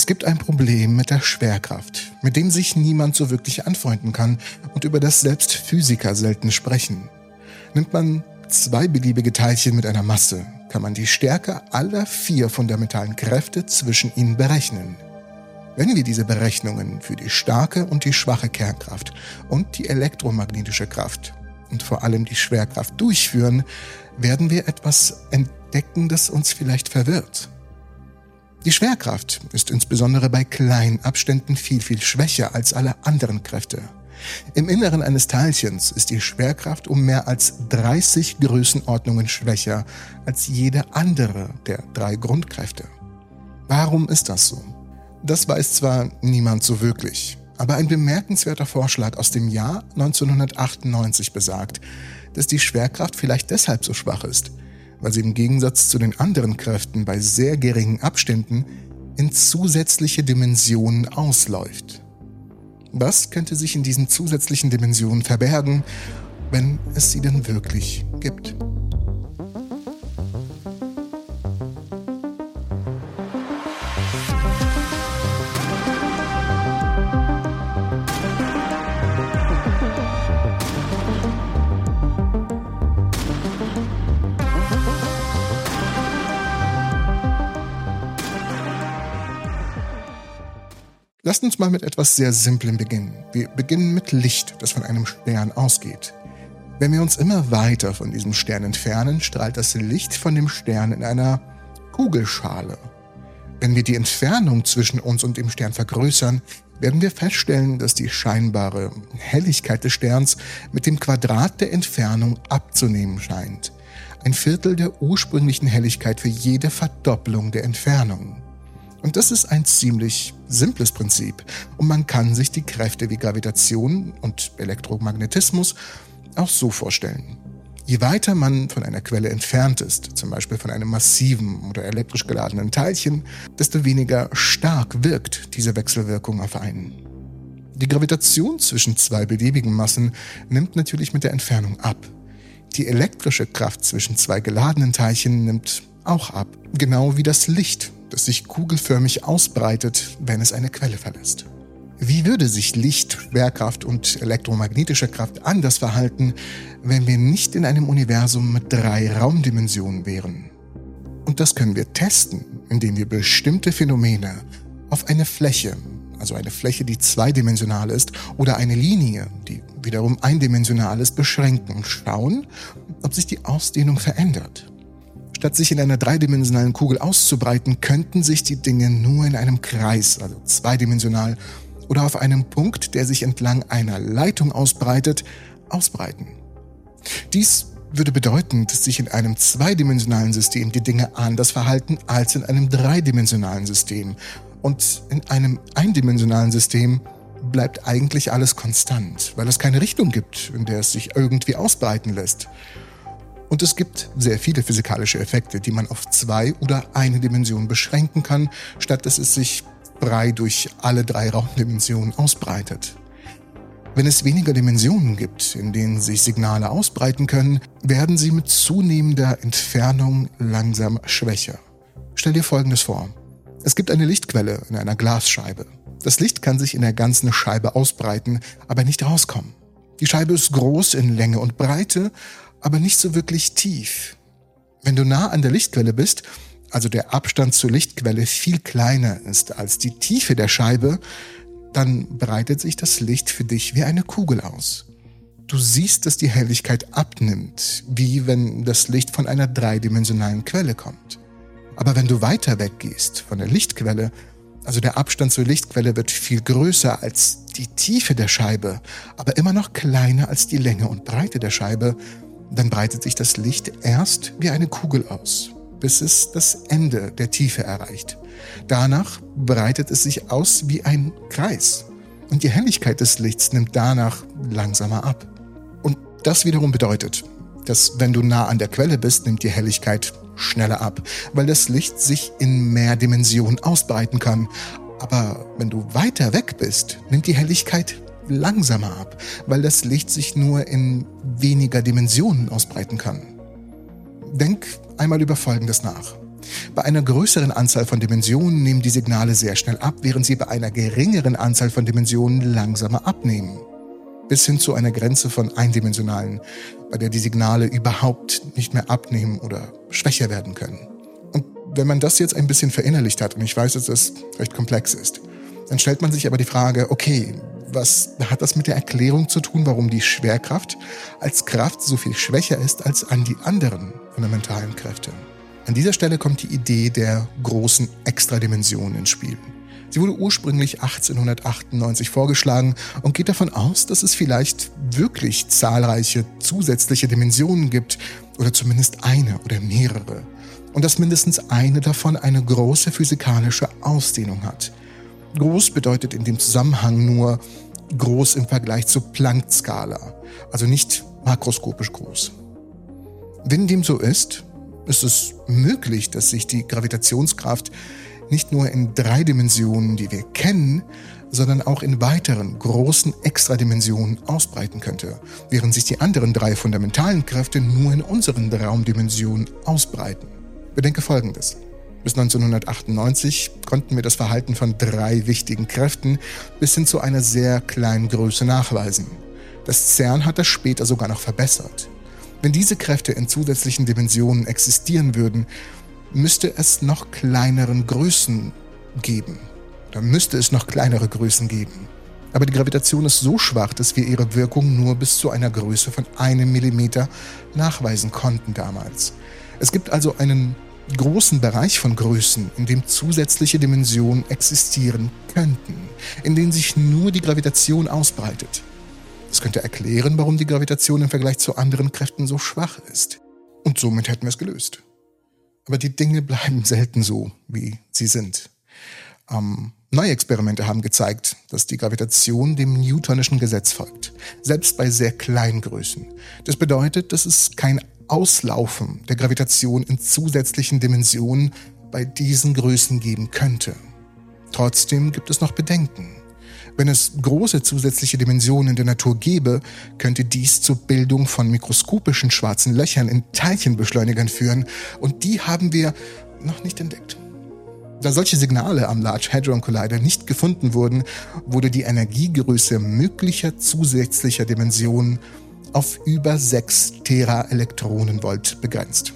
Es gibt ein Problem mit der Schwerkraft, mit dem sich niemand so wirklich anfreunden kann und über das selbst Physiker selten sprechen. Nimmt man zwei beliebige Teilchen mit einer Masse, kann man die Stärke aller vier fundamentalen Kräfte zwischen ihnen berechnen. Wenn wir diese Berechnungen für die starke und die schwache Kernkraft und die elektromagnetische Kraft und vor allem die Schwerkraft durchführen, werden wir etwas entdecken, das uns vielleicht verwirrt. Die Schwerkraft ist insbesondere bei kleinen Abständen viel, viel schwächer als alle anderen Kräfte. Im Inneren eines Teilchens ist die Schwerkraft um mehr als 30 Größenordnungen schwächer als jede andere der drei Grundkräfte. Warum ist das so? Das weiß zwar niemand so wirklich, aber ein bemerkenswerter Vorschlag aus dem Jahr 1998 besagt, dass die Schwerkraft vielleicht deshalb so schwach ist, weil sie im Gegensatz zu den anderen Kräften bei sehr geringen Abständen in zusätzliche Dimensionen ausläuft. Was könnte sich in diesen zusätzlichen Dimensionen verbergen, wenn es sie denn wirklich gibt? Lasst uns mal mit etwas sehr Simplem beginnen. Wir beginnen mit Licht, das von einem Stern ausgeht. Wenn wir uns immer weiter von diesem Stern entfernen, strahlt das Licht von dem Stern in einer Kugelschale. Wenn wir die Entfernung zwischen uns und dem Stern vergrößern, werden wir feststellen, dass die scheinbare Helligkeit des Sterns mit dem Quadrat der Entfernung abzunehmen scheint. Ein Viertel der ursprünglichen Helligkeit für jede Verdopplung der Entfernung. Und das ist ein ziemlich simples Prinzip. Und man kann sich die Kräfte wie Gravitation und Elektromagnetismus auch so vorstellen. Je weiter man von einer Quelle entfernt ist, zum Beispiel von einem massiven oder elektrisch geladenen Teilchen, desto weniger stark wirkt diese Wechselwirkung auf einen. Die Gravitation zwischen zwei beliebigen Massen nimmt natürlich mit der Entfernung ab. Die elektrische Kraft zwischen zwei geladenen Teilchen nimmt auch ab, genau wie das Licht das sich kugelförmig ausbreitet, wenn es eine Quelle verlässt. Wie würde sich Licht, Schwerkraft und elektromagnetische Kraft anders verhalten, wenn wir nicht in einem Universum mit drei Raumdimensionen wären? Und das können wir testen, indem wir bestimmte Phänomene auf eine Fläche, also eine Fläche, die zweidimensional ist, oder eine Linie, die wiederum eindimensional ist, beschränken und schauen, ob sich die Ausdehnung verändert. Statt sich in einer dreidimensionalen Kugel auszubreiten, könnten sich die Dinge nur in einem Kreis, also zweidimensional, oder auf einem Punkt, der sich entlang einer Leitung ausbreitet, ausbreiten. Dies würde bedeuten, dass sich in einem zweidimensionalen System die Dinge anders verhalten als in einem dreidimensionalen System. Und in einem eindimensionalen System bleibt eigentlich alles konstant, weil es keine Richtung gibt, in der es sich irgendwie ausbreiten lässt. Und es gibt sehr viele physikalische Effekte, die man auf zwei oder eine Dimension beschränken kann, statt dass es sich frei durch alle drei Raumdimensionen ausbreitet. Wenn es weniger Dimensionen gibt, in denen sich Signale ausbreiten können, werden sie mit zunehmender Entfernung langsam schwächer. Stell dir Folgendes vor. Es gibt eine Lichtquelle in einer Glasscheibe. Das Licht kann sich in der ganzen Scheibe ausbreiten, aber nicht rauskommen. Die Scheibe ist groß in Länge und Breite, aber nicht so wirklich tief. Wenn du nah an der Lichtquelle bist, also der Abstand zur Lichtquelle viel kleiner ist als die Tiefe der Scheibe, dann breitet sich das Licht für dich wie eine Kugel aus. Du siehst, dass die Helligkeit abnimmt, wie wenn das Licht von einer dreidimensionalen Quelle kommt. Aber wenn du weiter weggehst von der Lichtquelle, also der Abstand zur Lichtquelle wird viel größer als die Tiefe der Scheibe, aber immer noch kleiner als die Länge und Breite der Scheibe, dann breitet sich das Licht erst wie eine Kugel aus, bis es das Ende der Tiefe erreicht. Danach breitet es sich aus wie ein Kreis. Und die Helligkeit des Lichts nimmt danach langsamer ab. Und das wiederum bedeutet, dass wenn du nah an der Quelle bist, nimmt die Helligkeit schneller ab, weil das Licht sich in mehr Dimensionen ausbreiten kann. Aber wenn du weiter weg bist, nimmt die Helligkeit langsamer ab, weil das Licht sich nur in weniger Dimensionen ausbreiten kann. Denk einmal über Folgendes nach. Bei einer größeren Anzahl von Dimensionen nehmen die Signale sehr schnell ab, während sie bei einer geringeren Anzahl von Dimensionen langsamer abnehmen. Bis hin zu einer Grenze von eindimensionalen, bei der die Signale überhaupt nicht mehr abnehmen oder schwächer werden können. Und wenn man das jetzt ein bisschen verinnerlicht hat, und ich weiß, dass das recht komplex ist, dann stellt man sich aber die Frage, okay, was hat das mit der Erklärung zu tun, warum die Schwerkraft als Kraft so viel schwächer ist als an die anderen fundamentalen Kräfte? An dieser Stelle kommt die Idee der großen Extradimension ins Spiel. Sie wurde ursprünglich 1898 vorgeschlagen und geht davon aus, dass es vielleicht wirklich zahlreiche zusätzliche Dimensionen gibt oder zumindest eine oder mehrere und dass mindestens eine davon eine große physikalische Ausdehnung hat. Groß bedeutet in dem Zusammenhang nur groß im Vergleich zur Planck-Skala, also nicht makroskopisch groß. Wenn dem so ist, ist es möglich, dass sich die Gravitationskraft nicht nur in drei Dimensionen, die wir kennen, sondern auch in weiteren großen Extradimensionen ausbreiten könnte, während sich die anderen drei fundamentalen Kräfte nur in unseren Raumdimensionen ausbreiten. Bedenke Folgendes. Bis 1998 konnten wir das Verhalten von drei wichtigen Kräften bis hin zu einer sehr kleinen Größe nachweisen. Das CERN hat das später sogar noch verbessert. Wenn diese Kräfte in zusätzlichen Dimensionen existieren würden, müsste es noch kleineren Größen geben. Da müsste es noch kleinere Größen geben. Aber die Gravitation ist so schwach, dass wir ihre Wirkung nur bis zu einer Größe von einem Millimeter nachweisen konnten damals. Es gibt also einen großen Bereich von Größen, in dem zusätzliche Dimensionen existieren könnten, in denen sich nur die Gravitation ausbreitet. Das könnte erklären, warum die Gravitation im Vergleich zu anderen Kräften so schwach ist. Und somit hätten wir es gelöst. Aber die Dinge bleiben selten so, wie sie sind. Ähm, neue Experimente haben gezeigt, dass die Gravitation dem Newtonischen Gesetz folgt, selbst bei sehr kleinen Größen. Das bedeutet, dass es kein Auslaufen der Gravitation in zusätzlichen Dimensionen bei diesen Größen geben könnte. Trotzdem gibt es noch Bedenken. Wenn es große zusätzliche Dimensionen in der Natur gäbe, könnte dies zur Bildung von mikroskopischen schwarzen Löchern in Teilchenbeschleunigern führen, und die haben wir noch nicht entdeckt. Da solche Signale am Large Hadron Collider nicht gefunden wurden, wurde die Energiegröße möglicher zusätzlicher Dimensionen auf über 6 Teraelektronenvolt begrenzt.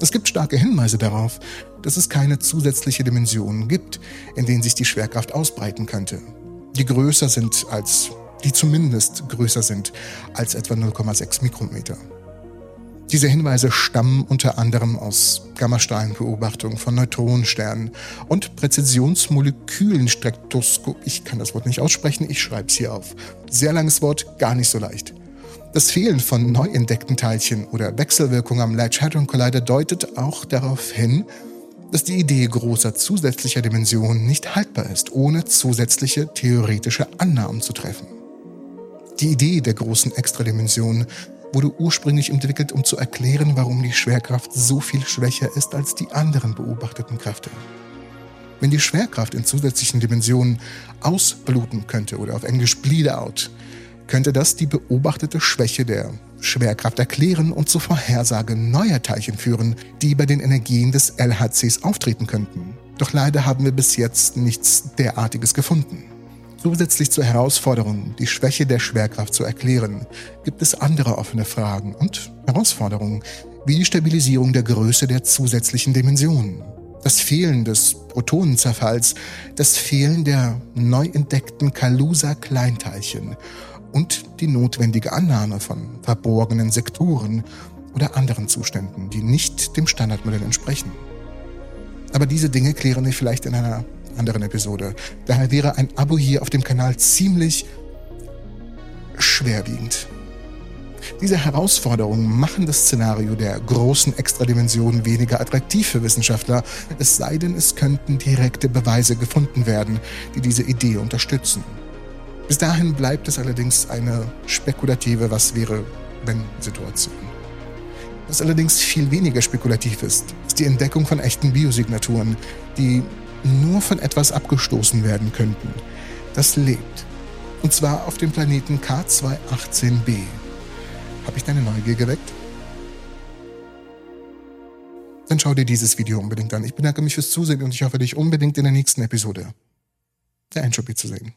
Es gibt starke Hinweise darauf, dass es keine zusätzliche Dimensionen gibt, in denen sich die Schwerkraft ausbreiten könnte die größer sind als, die zumindest größer sind als etwa 0,6 Mikrometer. Diese Hinweise stammen unter anderem aus Gammastrahlenbeobachtungen von Neutronensternen und Präzisionsmolekülenspektroskop. Ich kann das Wort nicht aussprechen, ich schreibe es hier auf. Sehr langes Wort, gar nicht so leicht. Das Fehlen von neu entdeckten Teilchen oder Wechselwirkung am Large Hadron Collider deutet auch darauf hin, dass die Idee großer zusätzlicher Dimensionen nicht haltbar ist, ohne zusätzliche theoretische Annahmen zu treffen. Die Idee der großen Extradimensionen wurde ursprünglich entwickelt, um zu erklären, warum die Schwerkraft so viel schwächer ist als die anderen beobachteten Kräfte. Wenn die Schwerkraft in zusätzlichen Dimensionen ausbluten könnte oder auf Englisch bleed out, könnte das die beobachtete Schwäche der Schwerkraft erklären und zur Vorhersage neuer Teilchen führen, die bei den Energien des LHCs auftreten könnten. Doch leider haben wir bis jetzt nichts derartiges gefunden. Zusätzlich zur Herausforderung, die Schwäche der Schwerkraft zu erklären, gibt es andere offene Fragen und Herausforderungen, wie die Stabilisierung der Größe der zusätzlichen Dimensionen, das Fehlen des Protonenzerfalls, das Fehlen der neu entdeckten Kalusa-Kleinteilchen und die notwendige Annahme von verborgenen Sektoren oder anderen Zuständen, die nicht dem Standardmodell entsprechen. Aber diese Dinge klären wir vielleicht in einer anderen Episode. Daher wäre ein Abo hier auf dem Kanal ziemlich schwerwiegend. Diese Herausforderungen machen das Szenario der großen Extradimensionen weniger attraktiv für Wissenschaftler, es sei denn, es könnten direkte Beweise gefunden werden, die diese Idee unterstützen. Bis dahin bleibt es allerdings eine spekulative Was wäre, wenn Situation. Was allerdings viel weniger spekulativ ist, ist die Entdeckung von echten Biosignaturen, die nur von etwas abgestoßen werden könnten, das lebt. Und zwar auf dem Planeten K218b. Habe ich deine Neugier geweckt? dann schau dir dieses Video unbedingt an. Ich bedanke mich fürs Zusehen und ich hoffe, dich unbedingt in der nächsten Episode der Entropy zu sehen.